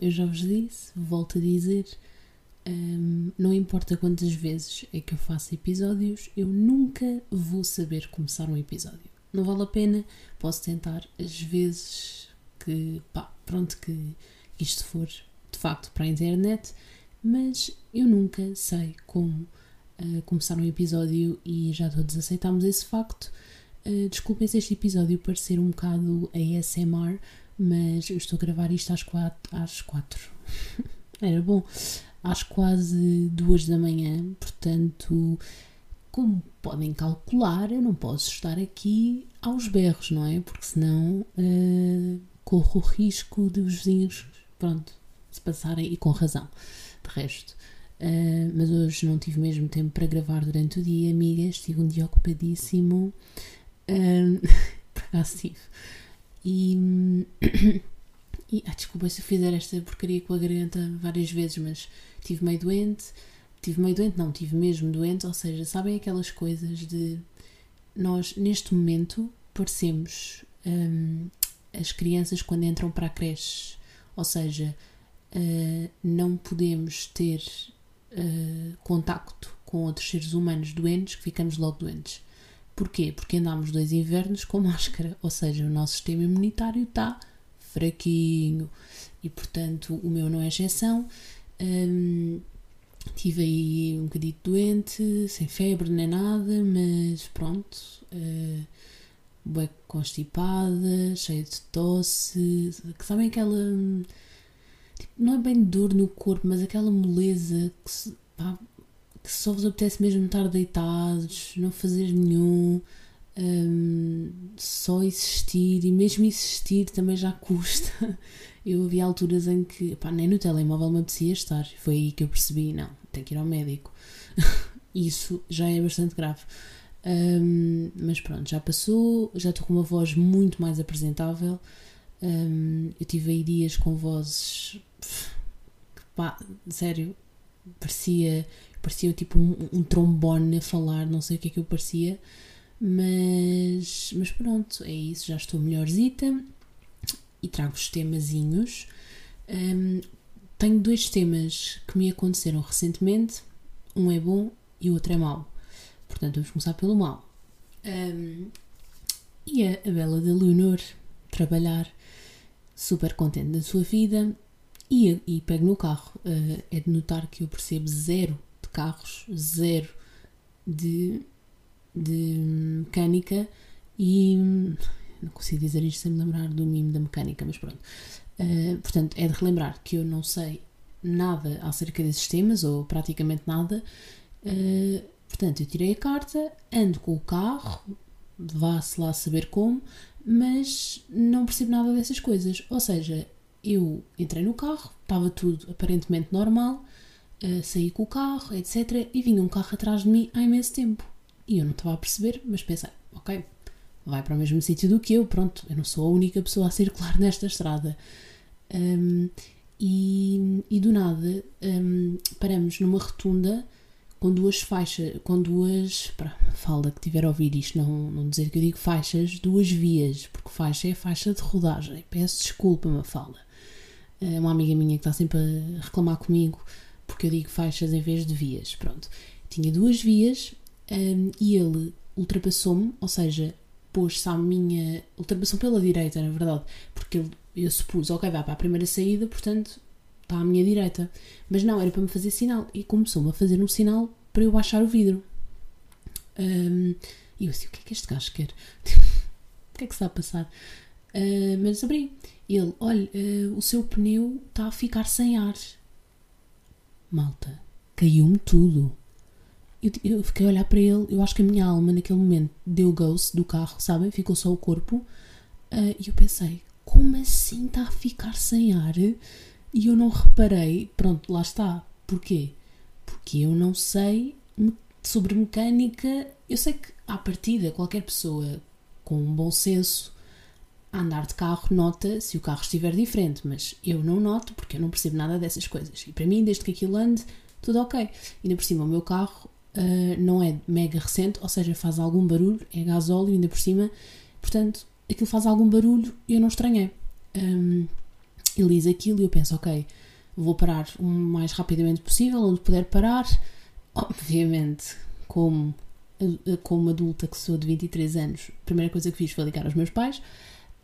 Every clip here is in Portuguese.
Eu já vos disse, volto a dizer. hum, não importa quantas vezes é que eu faço episódios, eu nunca vou saber começar um episódio. Não vale a pena, posso tentar as vezes que, pá, pronto, que isto for de facto para a internet, mas eu nunca sei como uh, começar um episódio e já todos aceitámos esse facto. Uh, desculpem se este episódio parecer um bocado ASMR, mas eu estou a gravar isto às quatro. Às quatro. Era bom. Às quase duas da manhã, portanto, como podem calcular, eu não posso estar aqui aos berros, não é? Porque senão uh, corro o risco de os vizinhos, pronto, se passarem e com razão. De resto. Uh, mas hoje não tive mesmo tempo para gravar durante o dia, amigas. Tive um dia ocupadíssimo. Um, por. E, e ah, desculpa se eu fizer esta porcaria com a garganta várias vezes, mas tive meio doente. Tive meio doente, não, tive mesmo doente. Ou seja, sabem aquelas coisas de nós, neste momento, parecemos um, as crianças quando entram para a creche. Ou seja, uh, não podemos ter uh, contacto com outros seres humanos doentes que ficamos logo doentes. Porquê? Porque andámos dois invernos com máscara, ou seja, o nosso sistema imunitário está fraquinho e, portanto, o meu não é exceção. Um, tive aí um bocadinho doente, sem febre nem nada, mas pronto, uh, bem constipada, cheia de tosse, que sabem aquela. Tipo, não é bem dor no corpo, mas aquela moleza que se, pá, que só vos apetece mesmo estar deitados, não fazer nenhum, um, só existir, e mesmo existir também já custa. Eu havia alturas em que pá, nem no telemóvel me apetecia estar, foi aí que eu percebi: não, tenho que ir ao médico. Isso já é bastante grave. Um, mas pronto, já passou, já estou com uma voz muito mais apresentável. Um, eu tive aí dias com vozes pá, sério, parecia parecia tipo um, um, trombone a falar, não sei o que é que eu parecia, mas, mas pronto, é isso, já estou melhorzita e trago-vos temazinhos. Um, tenho dois temas que me aconteceram recentemente, um é bom e o outro é mau. Portanto, vamos começar pelo mau. Um, e a, a Bela da Leonor trabalhar super contente da sua vida e, e pego no carro. Uh, é de notar que eu percebo zero carros, zero de, de mecânica e não consigo dizer isto sem me lembrar do mimo da mecânica, mas pronto. Uh, portanto, é de relembrar que eu não sei nada acerca desses temas, ou praticamente nada. Uh, portanto, eu tirei a carta, ando com o carro, vá-se lá saber como, mas não percebo nada dessas coisas. Ou seja, eu entrei no carro, estava tudo aparentemente normal, uh, saí com o carro, etc. E vinha um carro atrás de mim há imenso tempo. E eu não estava a perceber, mas pensei, ok, vai para o mesmo sítio do que eu, pronto, eu não sou a única pessoa a circular nesta estrada. Um, e, e, do nada um, paramos numa rotunda com duas faixas, com duas. Para, falda que tiver a ouvir isto, não, não dizer que eu digo faixas, duas vias, porque faixa é faixa de rodagem. Peço desculpa, Mafalda. É uma amiga minha que está sempre a reclamar comigo porque eu digo faixas em vez de vias. Pronto. Tinha duas vias um, e ele ultrapassou-me, ou seja, pôs-se à minha. ultrapassou pela direita, na verdade, porque ele, eu supus, ok, vai para a primeira saída, portanto está à minha direita. Mas não, era para me fazer sinal e começou-me a fazer um sinal para eu baixar o vidro. Um, e eu assim, o que é que este gajo quer? o que é que está a passar? Uh, mas abri. Ele, olha, uh, o seu pneu está a ficar sem ar. Malta, caiu-me tudo. Eu, eu, fiquei a olhar para ele, eu acho que a minha alma naquele momento deu ghost do carro, sabem? Ficou só o corpo. Uh, e eu pensei, como assim está a ficar sem ar? E eu não reparei, pronto, lá está. Porquê? Porque eu não sei sobre mecânica. Eu sei que, à partida, qualquer pessoa com um bom senso a andar de carro nota se o carro estiver diferente, mas eu não noto porque eu não percebo nada dessas coisas. E para mim, desde que aquilo ande, tudo ok. Ainda por cima, o meu carro uh, não é mega recente, ou seja, faz algum barulho, é gasóleo ainda por cima, portanto, aquilo faz algum barulho e eu não estranhei. Um, ele diz aquilo e eu penso, ok, vou parar o mais rapidamente possível, onde puder parar. Obviamente, como, como adulta que sou de 23 anos, a primeira coisa que fiz foi ligar aos meus pais,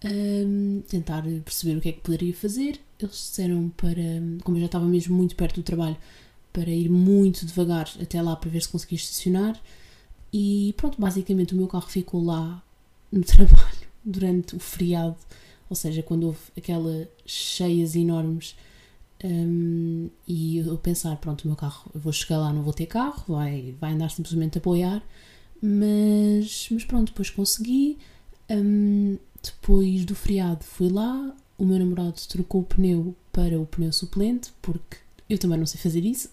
um, tentar perceber o que é que poderia fazer. Eles disseram para, como eu já estava mesmo muito perto do trabalho, para ir muito devagar até lá para ver se conseguia estacionar. E pronto, basicamente o meu carro ficou lá no trabalho durante o feriado, ou seja, quando houve aquelas cheias enormes. Um, e eu pensar, pronto, o meu carro, vou chegar lá, não vou ter carro, vai, vai andar simplesmente a apoiar, mas, mas pronto, depois consegui. Um, depois do feriado fui lá, o meu namorado trocou o pneu para o pneu suplente, porque eu também não sei fazer isso.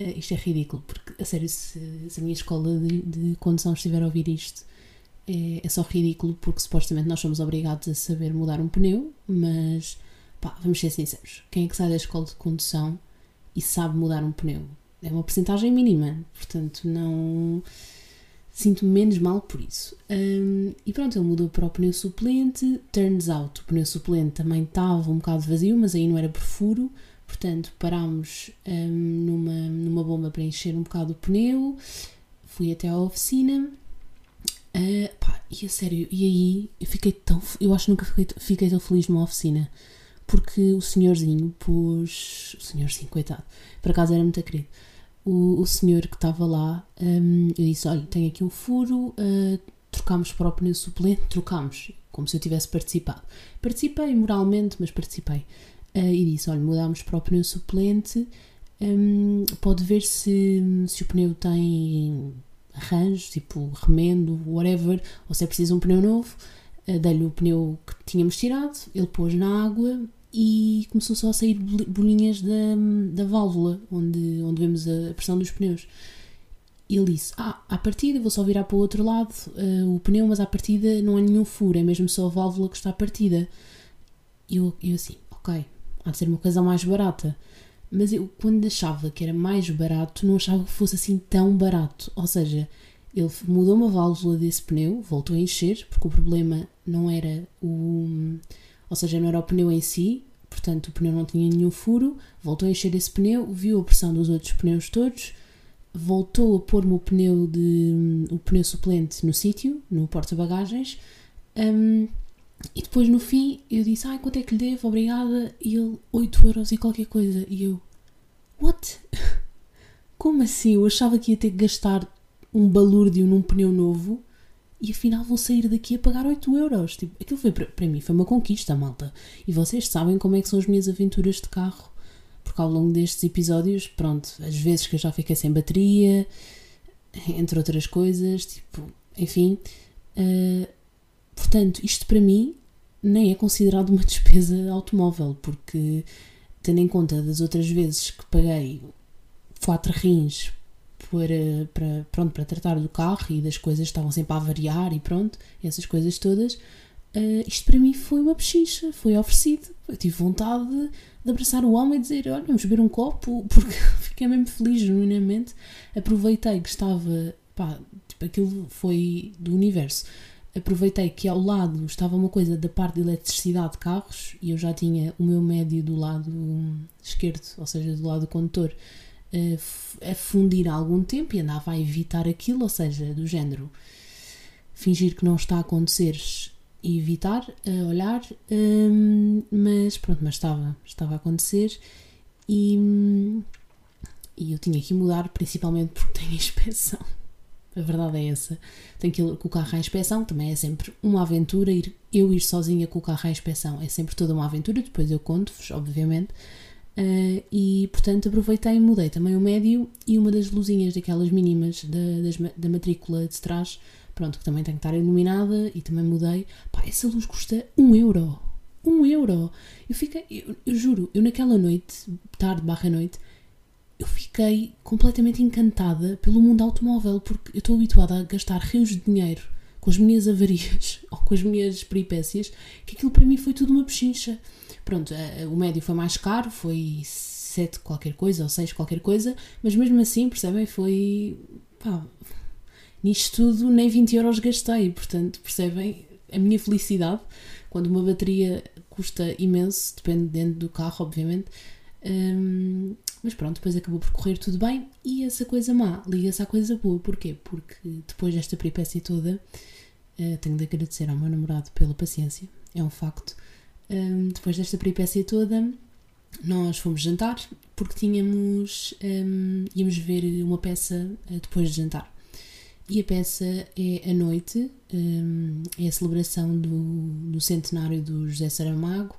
Uh, isto é ridículo, porque, a sério, se, se a minha escola de, de, condução estiver a ouvir isto, é, é, só ridículo, porque supostamente nós somos obrigados a saber mudar um pneu, mas, pá, vamos ser sinceros, quem é que sai da escola de condução e sabe mudar um pneu? É uma porcentagem mínima, portanto, não sinto-me menos mal por isso. Um, e pronto, ele mudou para o pneu suplente. Turns out, o pneu suplente também estava um bocado vazio, mas aí não era por furo. Portanto, parámos um, numa, numa bomba para encher um bocado o pneu. Fui até à oficina. Uh, pá, e a sério, e aí eu fiquei tão. Eu acho que nunca fiquei, fiquei tão feliz numa oficina. Porque o senhorzinho pôs. O senhorzinho, coitado. Por acaso era muito querido o, o senhor que estava lá, um, eu disse: Olha, tenho aqui um furo, uh, trocámos para o pneu suplente, trocámos, como se eu tivesse participado. Participei moralmente, mas participei. Uh, e disse: Olha, mudámos para o pneu suplente, um, pode ver se, se o pneu tem arranjo, tipo remendo, whatever, ou se é preciso um pneu novo. Uh, Dei-lhe o pneu que tínhamos tirado, ele pôs na água e começou só a sair bolinhas da, da válvula, onde, onde vemos a pressão dos pneus. Ele disse: Ah, à partida vou só virar para o outro lado uh, o pneu, mas à partida não há nenhum furo, é mesmo só a válvula que está partida. E eu, eu assim, ok, há de ser uma coisa mais barata. Mas eu, quando achava que era mais barato, não achava que fosse assim tão barato. Ou seja, ele mudou uma válvula desse pneu, voltou a encher, porque o problema não era o ou seja, não era o pneu em si, portanto o pneu não tinha nenhum furo, voltou a encher esse pneu, viu a pressão dos outros pneus todos, voltou a pôr-me o pneu de o pneu suplente no sítio, no porta-bagagens, um, e depois no fim eu disse, ai quanto é que lhe devo, obrigada, e ele 8 euros e qualquer coisa, e eu, what? Como assim? Eu achava que ia ter que gastar um balúrdio num pneu novo e afinal vou sair daqui a pagar 8 euros. Tipo, aquilo foi para mim foi uma conquista, malta. E vocês sabem como é que são as minhas aventuras de carro. Porque ao longo destes episódios, pronto, às vezes que eu já fiquei sem bateria, entre outras coisas, tipo, enfim. Uh, portanto, isto para mim nem é considerado uma despesa automóvel, porque tendo em conta das outras vezes que paguei quatro rins para, para, pronto, para tratar do carro e das coisas estavam sempre a variar e pronto, essas coisas todas. Uh, isto para mim foi uma pechicha, foi oferecido. Eu tive vontade de, de, abraçar o homem e dizer: Olha, vamos beber um copo, porque fiquei mesmo feliz, genuinamente. Aproveitei que estava, pá, tipo, aquilo foi do universo. Aproveitei que ao lado estava uma coisa da parte de eletricidade de carros e eu já tinha o meu médio do lado esquerdo, ou seja, do lado do condutor, a fundir há algum tempo e andava a evitar aquilo, ou seja, do género fingir que não está a acontecer e evitar, a olhar, um, mas pronto, mas estava, estava a acontecer e, e eu tinha que mudar, principalmente porque tenho inspeção. A verdade é essa. Tenho que ir com o carro à inspeção, também é sempre uma aventura. Ir, eu ir sozinha com o carro à inspeção é sempre toda uma aventura. Depois eu conto-vos, obviamente. Uh, e portanto aproveitei e mudei também o médio e uma das luzinhas daquelas mínimas da, das, da matrícula de trás, pronto, que também tem que estar iluminada e também mudei. Pá, essa luz custa um euro. Um euro! Eu fiquei, eu, eu juro, eu naquela noite, tarde barra noite, eu fiquei completamente encantada pelo mundo automóvel, porque eu estou habituada a gastar rios de dinheiro com as minhas avarias ou com as minhas peripécias, que aquilo para mim foi tudo uma pechincha. Pronto, o médio foi mais caro, foi 7 qualquer coisa ou 6 qualquer coisa, mas mesmo assim, percebem? Foi. Pá, nisto tudo nem 20 euros gastei, portanto, percebem? a minha felicidade, quando uma bateria custa imenso, dependendo do carro, obviamente. Um, mas pronto, depois acabou por correr tudo bem e essa coisa má liga-se à coisa boa. Porquê? Porque depois desta peripécia toda, uh, tenho de agradecer ao meu namorado pela paciência, é um facto. Um, depois desta peripécia toda, nós fomos jantar porque tínhamos um, íamos ver uma peça uh, depois de jantar. E a peça é a noite, um, é a celebração do, do centenário do José Saramago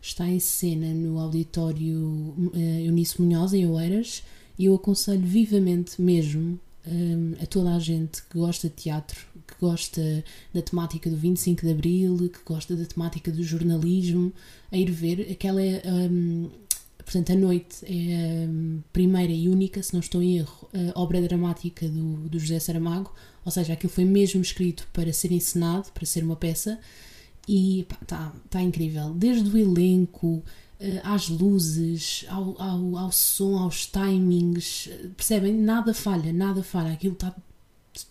está em cena no auditório uh, Eunice Munhoz, em Oeiras, e eu aconselho vivamente mesmo um, a toda a gente que gosta de teatro, que gosta da temática do 25 de Abril, que gosta da temática do jornalismo, a ir ver. Aquela é, um, portanto, a noite é a primeira e única, se não estou em erro, obra dramática do, do José Saramago, ou seja, aquilo foi mesmo escrito para ser encenado, para ser uma peça e está tá incrível. Desde o elenco, uh, às luzes, ao, ao, ao som, aos timings, percebem? Nada falha, nada falha. Aquilo está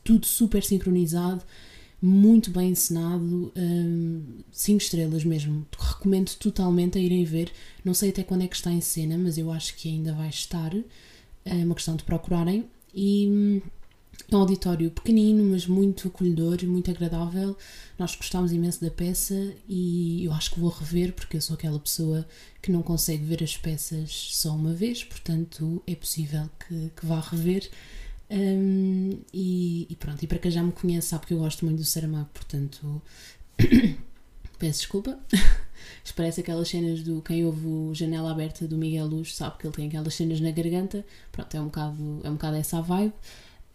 tudo super sincronizado, muito bem encenado, 5 um, estrelas mesmo. Recomendo totalmente a irem ver. Não sei até quando é que está em cena, mas eu acho que ainda vai estar. É uma questão de procurarem. E hum, é um auditório pequenino, mas muito acolhedor, muito agradável. Nós gostámos imenso da peça e eu acho que vou rever, porque eu sou aquela pessoa que não consegue ver as peças só uma vez, portanto é possível que, que vá rever. Um, e, e, pronto, e para quem já me conhece sabe que eu gosto muito do Saramago, portanto peço desculpa. Parece aquelas cenas do quem ouve o Janela Aberta do Miguel Luz, sabe que ele tem aquelas cenas na garganta. Pronto, é um bocado, é um bocado essa a vibe.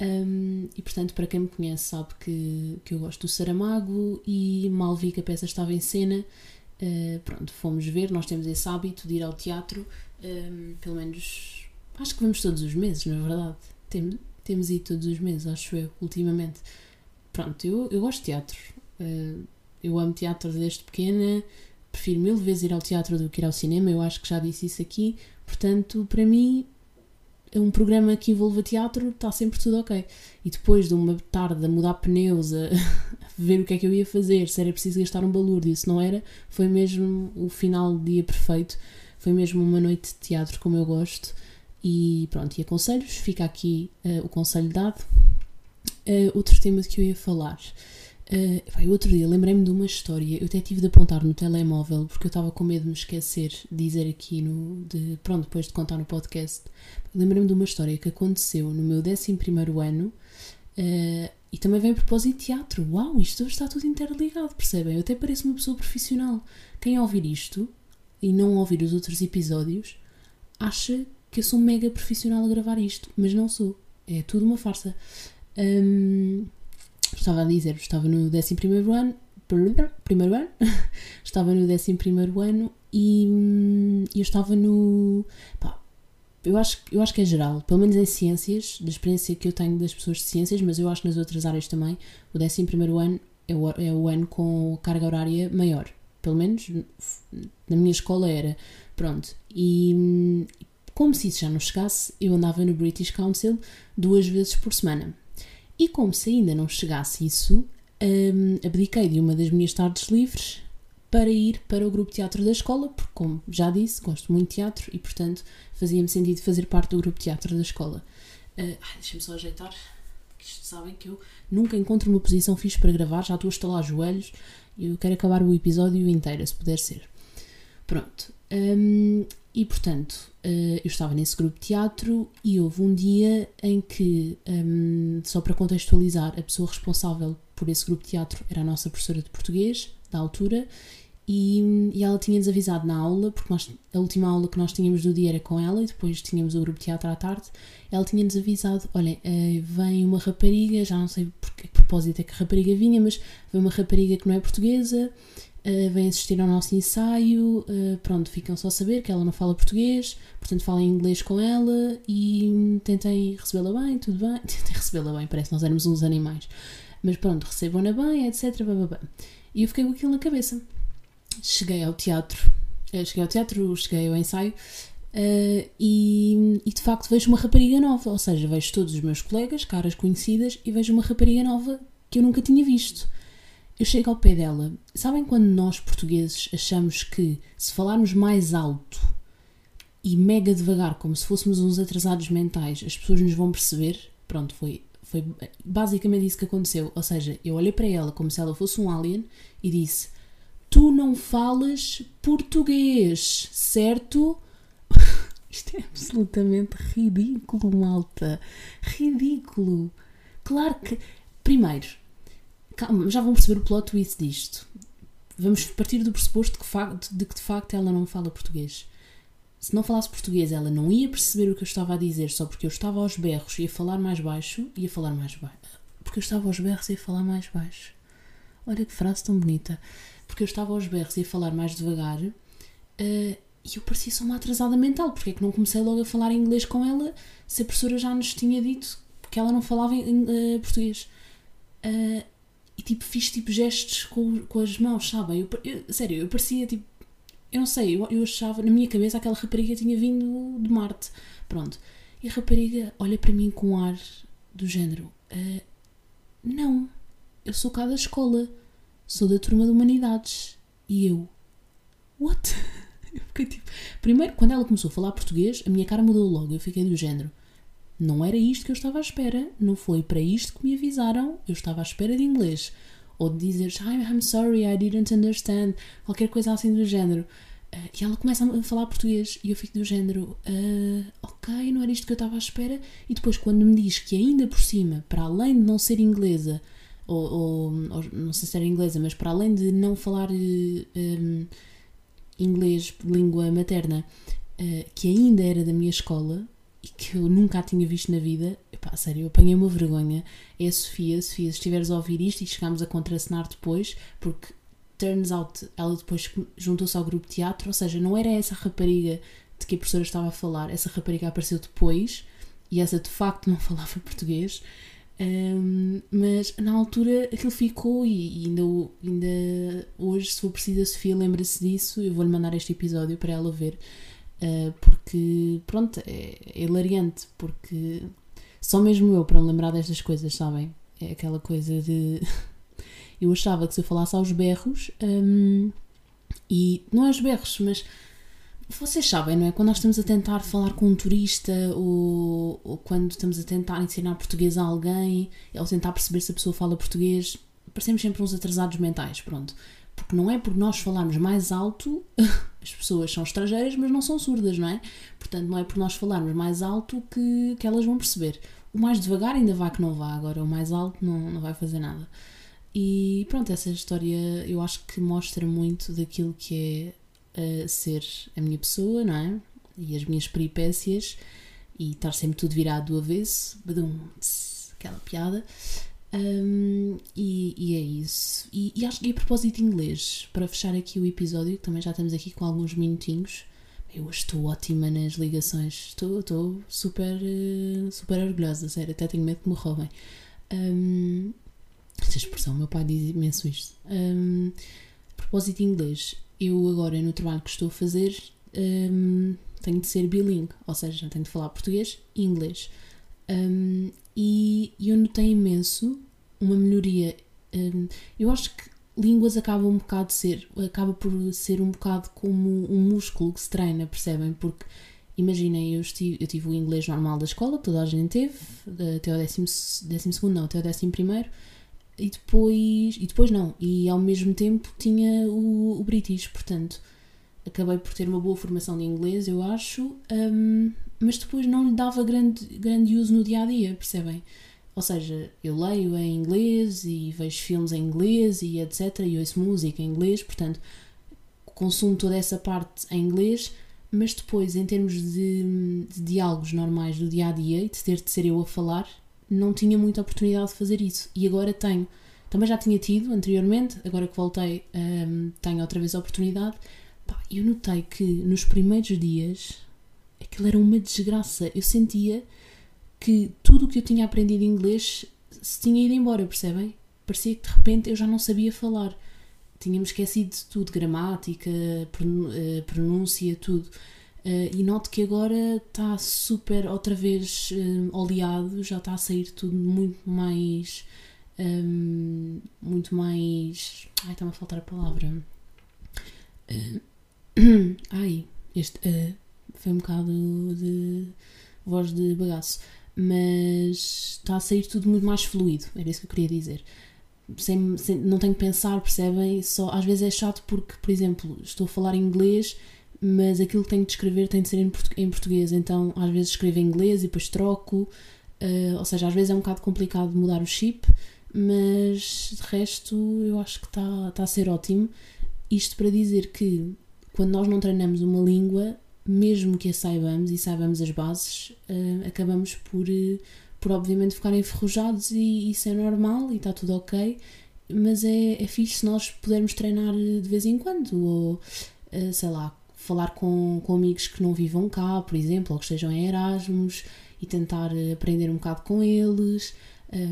Um, e portanto, para quem me conhece, sabe que, que eu gosto do Saramago e mal vi que a peça estava em cena. Uh, pronto, fomos ver. Nós temos esse hábito de ir ao teatro, um, pelo menos acho que vamos todos os meses, não é verdade? Tem, temos ido todos os meses, acho eu, ultimamente. Pronto, eu, eu gosto de teatro. Uh, eu amo teatro desde pequena, prefiro mil vezes ir ao teatro do que ir ao cinema. Eu acho que já disse isso aqui. Portanto, para mim, um programa que envolva teatro, está sempre tudo ok. E depois de uma tarde a mudar pneus, a, ver o que é que eu ia fazer, se era preciso gastar um balúrdio, se não era, foi mesmo o final do dia perfeito. Foi mesmo uma noite de teatro como eu gosto. E pronto, e aconselhos, fica aqui uh, o conselho dado. Uh, outro tema de que eu ia falar Uh, outro dia lembrei-me de uma história, eu até tive de apontar no telemóvel porque eu estava com medo de me esquecer de dizer aqui no. De, pronto, depois de contar no podcast. Lembrei-me de uma história que aconteceu no meu 11 ano uh, e também vem a propósito de teatro. Uau, isto está tudo interligado, percebem? Eu até pareço uma pessoa profissional. Quem ouvir isto e não ouvir os outros episódios acha que eu sou mega profissional a gravar isto, mas não sou. É tudo uma farsa. Um, estava a dizer, estava no 11 ano, primeiro ano, estava no 11 ano e hum, eu estava no. Pá, eu acho, eu acho que é geral, pelo menos em ciências, da experiência que eu tenho das pessoas de ciências, mas eu acho que nas outras áreas também, o 11 ano é o, é o ano com carga horária maior. Pelo menos na minha escola era. Pronto. E hum, como se isso já não chegasse, eu andava no British Council duas vezes por semana. E como se ainda não chegasse isso, um, abdiquei de uma das minhas tardes livres para ir para o grupo teatro da escola, porque, como já disse, gosto muito de teatro e, portanto, fazia-me sentido fazer parte do grupo teatro da escola. Uh, Deixa-me só ajeitar, isto sabem que eu nunca encontro uma posição fixe para gravar, já estou a estalar os joelhos e eu quero acabar o episódio inteiro, se puder ser. Pronto. Um, e portanto, uh, eu estava nesse grupo de teatro e houve um dia em que, um, só para contextualizar, a pessoa responsável por esse grupo de teatro era a nossa professora de português, da altura, e, e ela tinha-nos avisado na aula, porque nós, a última aula que nós tínhamos do dia era com ela e depois tínhamos o grupo de teatro à tarde. Ela tinha-nos avisado: olhem, uh, vem uma rapariga, já não sei por que propósito é que a rapariga vinha, mas vem uma rapariga que não é portuguesa uh, vêm assistir ao nosso ensaio, uh, pronto, ficam só a saber que ela não fala português, portanto falem inglês com ela e tentem recebê-la bem, tudo bem, tentem recebê-la bem, parece que nós éramos uns animais, mas pronto, recebam-na bem, etc. Blá, E eu fiquei com aquilo na cabeça. Cheguei ao teatro, uh, cheguei ao teatro, cheguei ao ensaio Uh, e, e, de facto vejo uma rapariga nova, ou seja, vejo todos os meus colegas, caras conhecidas, e vejo uma rapariga nova que eu nunca tinha visto. eu chego ao pé dela. Sabem quando nós portugueses achamos que se falarmos mais alto e mega devagar, como se fôssemos uns atrasados mentais, as pessoas nos vão perceber? Pronto, foi, foi basicamente isso que aconteceu. Ou seja, eu olhei para ela como se ela fosse um alien e disse: Tu não falas português, certo? Isto é absolutamente ridículo, malta. Ridículo. Claro que. Primeiro, calma, já vão perceber o plot twist disto. Vamos partir do pressuposto de que, de que de facto ela não fala português. Se não falasse português, ela não ia perceber o que eu estava a dizer só porque eu estava aos berros e ia falar mais baixo, ia falar mais baixo. Porque eu estava aos berros e ia falar mais baixo. Olha que frase tão bonita. Porque eu estava aos berros e ia falar mais devagar uh, e eu parecia só uma atrasada mental. Porque é que não comecei logo a falar inglês com ela se a professora já nos tinha dito que ela não falava em, uh, português? Uh, e tipo, fiz tipo gestos com, com as mãos, sabem? Eu, eu, sério, eu parecia tipo. Eu não sei, eu, eu achava, na minha cabeça, aquela rapariga tinha vindo de Marte. Pronto. E a rapariga olha para mim com um ar do género: uh, Não, eu sou cá da escola, sou da turma de Humanidades. E eu: What? Eu fiquei tipo. Primeiro, quando ela começou a falar português, a minha cara mudou logo. Eu fiquei do género: não era isto que eu estava à espera, não foi para isto que me avisaram, eu estava à espera de inglês. Ou de dizer, I'm sorry, I didn't understand, qualquer coisa assim do género. Uh, e ela começa a falar português e eu fico do género, uh, ok, não era isto que eu estava à espera. E depois, quando me diz que ainda por cima, para além de não ser inglesa, ou, ou, não sei se era inglesa, mas para além de não falar um, eh, inglês, língua materna, uh, que ainda era da minha escola, e que eu nunca a tinha visto na vida, epá, sério, eu apanhei uma vergonha. É a Sofia, Sofia, se estiveres a ouvir isto e chegámos a contracenar depois, porque turns out ela depois juntou-se ao grupo de teatro, ou seja, não era essa rapariga de que a professora estava a falar, essa rapariga apareceu depois e essa de facto não falava português. Um, mas na altura aquilo ficou e, ainda, ainda hoje, se for preciso, a Sofia lembra-se disso. Eu vou-lhe mandar este episódio para ela ver Uh, porque, pronto, é, é hilariante, porque só mesmo eu para me lembrar destas coisas, sabem? É aquela coisa de. eu achava que se eu falasse aos berros, um, e não aos berros, mas vocês sabem, não é? Quando nós estamos a tentar falar com um turista ou, ou, quando estamos a tentar ensinar português a alguém ou tentar perceber se a pessoa fala português, parecemos sempre uns atrasados mentais, pronto. Porque não é por nós falarmos mais alto, as pessoas são estrangeiras, mas não são surdas, não é? Portanto, não é por nós falarmos mais alto que, que elas vão perceber. O mais devagar ainda vá que não vá, agora o mais alto não, não vai fazer nada. E pronto, essa história eu acho que mostra muito daquilo que é uh, ser a minha pessoa, não é? E as minhas peripécias e estar sempre tudo virado do avesso, badum, aquela piada. Um, e, e, é isso. E, e, acho que a propósito de inglês, para fechar aqui o episódio, também já estamos aqui com alguns minutinhos. Eu estou ótima nas ligações, estou, estou super, eh, super orgulhosa, sério, até tenho medo que me roubem. Um, esta expressão, meu pai diz imenso isto. Um, a propósito de inglês, eu agora no trabalho que estou a fazer um, tenho de ser bilingue, ou seja, tenho de falar português e inglês. Um, e eu notei imenso uma melhoria. Um, eu acho que línguas acabam um bocado de ser, acaba por ser um bocado como um músculo que se treina, percebem? Porque imaginem, eu, eu tive o inglês normal da escola, toda a gente teve, até o décimo, décimo segundo, não, até o décimo primeiro, e depois, e depois não, e ao mesmo tempo tinha o, o British, portanto acabei por ter uma boa formação de inglês, eu acho, um, mas depois não lhe dava grande, grande uso no dia a dia, percebem? Ou seja, eu leio em inglês e vejo filmes em inglês e etc. E ouço música em inglês, portanto, consumo toda essa parte em inglês, mas depois, em termos de, de diálogos normais do dia a dia e de ter de ser eu a falar, não tinha muita oportunidade de fazer isso. E agora tenho. Também já tinha tido anteriormente, agora que voltei, um, tenho outra vez a oportunidade. Pá, eu notei que nos primeiros dias aquilo era uma desgraça. Eu sentia que tudo o que eu tinha aprendido em inglês se tinha ido embora, percebem? Parecia que de repente eu já não sabia falar. Tínhamos esquecido de tudo, gramática, eh, pronúncia, tudo. Uh, e noto que agora está super outra vez uh, oleado, já está a sair tudo muito mais um, muito mais. Ai, está-me a faltar a palavra. Uh, ai, este uh, foi um bocado de voz de bagaço, mas está a sair tudo muito mais fluido, era isso que eu queria dizer. Sem, sem, não tenho que pensar, percebem? Só, às vezes é chato porque, por exemplo, estou a falar inglês, mas aquilo que tenho de escrever tem de ser em, português, então às vezes escrevo em inglês e depois troco, uh, ou seja, às vezes é um bocado complicado mudar o chip, mas de resto eu acho que está tá a ser ótimo. Isto para dizer que quando nós não treinamos uma língua, mesmo que a saibamos e saibamos as bases, uh, acabamos por, uh, por obviamente ficar enferrujados e isso é normal e está tudo ok, mas é, é fixe se nós pudermos treinar de vez em quando, ou uh, sei lá, falar com, com amigos que não vivam cá, por exemplo, ou que estejam em Erasmus e tentar aprender um bocado com eles.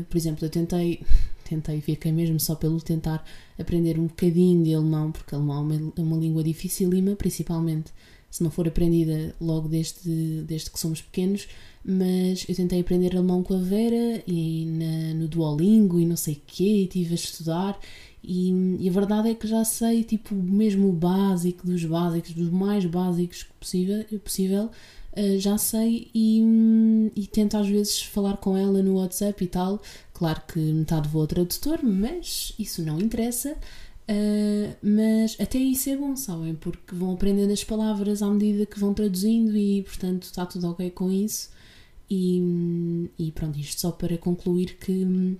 por exemplo, eu tentei, tentei, fiquei mesmo só pelo tentar aprender um bocadinho de alemão, porque alemão é uma, é uma língua dificílima, principalmente se não for aprendida logo desde, desde que somos pequenos, mas eu tentei aprender alemão com a Vera e na, no Duolingo e não sei o quê, e estive a estudar e, e, a verdade é que já sei tipo mesmo o básico dos básicos, dos mais básicos possível, possível uh, já sei e, e tento às vezes falar com ela no WhatsApp e tal. Claro que metade vou ao tradutor, mas isso não interessa. Uh, mas até isso é bom, sabem? Porque vão aprendendo as palavras à medida que vão traduzindo e, portanto, está tudo ok com isso. E, e pronto, isto só para concluir que hum,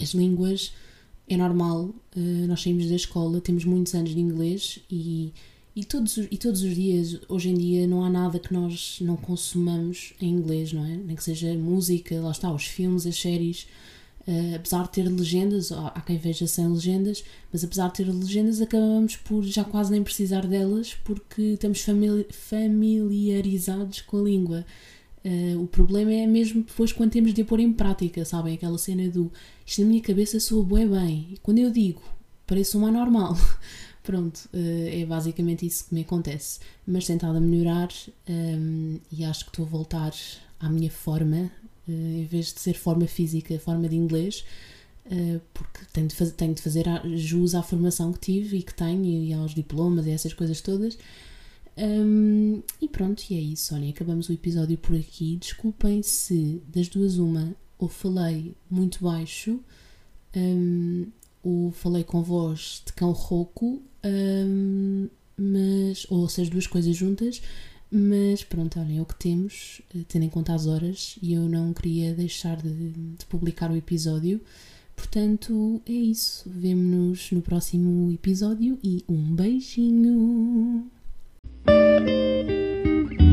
as línguas é normal, uh, nós saímos da escola, temos muitos anos de inglês e, e, todos, e todos os dias, hoje em dia, não há nada que nós não consumamos em inglês, não é? Nem que seja música, lá está, os filmes, as séries Uh, apesar de ter legendas, há quem veja sem legendas, mas apesar de ter legendas, acabamos por já quase nem precisar delas porque estamos famili familiarizados com a língua. Uh, o problema é mesmo depois quando temos de a pôr em prática, sabem? Aquela cena do isto na minha cabeça soa bué bem. E quando eu digo, parece uma normal. Pronto, uh, é basicamente isso que me acontece. Mas tentado a melhorar um, e acho que estou a voltar à minha forma uh, em vez de ser forma física, forma de inglês, porque tenho de, fazer, tenho de fazer jus à formação que tive e que tenho e aos diplomas e essas coisas todas. Um, e pronto, e é isso, olhem, acabamos o episódio por aqui. Desculpem se das duas uma ou falei muito baixo um, ou falei com voz de cão rouco, um, mas, ou se as duas coisas juntas, mas pronto, olhem, é o que temos, eh, tendo em conta as horas, e eu não queria deixar de, de publicar o episódio. Portanto, é isso. Vemo-nos no próximo episódio e um beijinho! Thank you.